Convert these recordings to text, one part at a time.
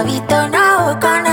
hábito no con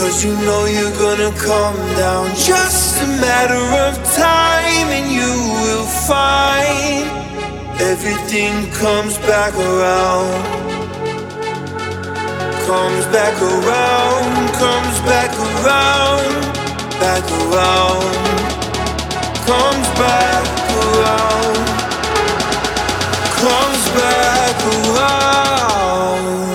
Cause you know you're gonna come down. Just a matter of time And you will find Everything comes back around. Comes back around Comes back around Back around. Comes back around. Comes back around.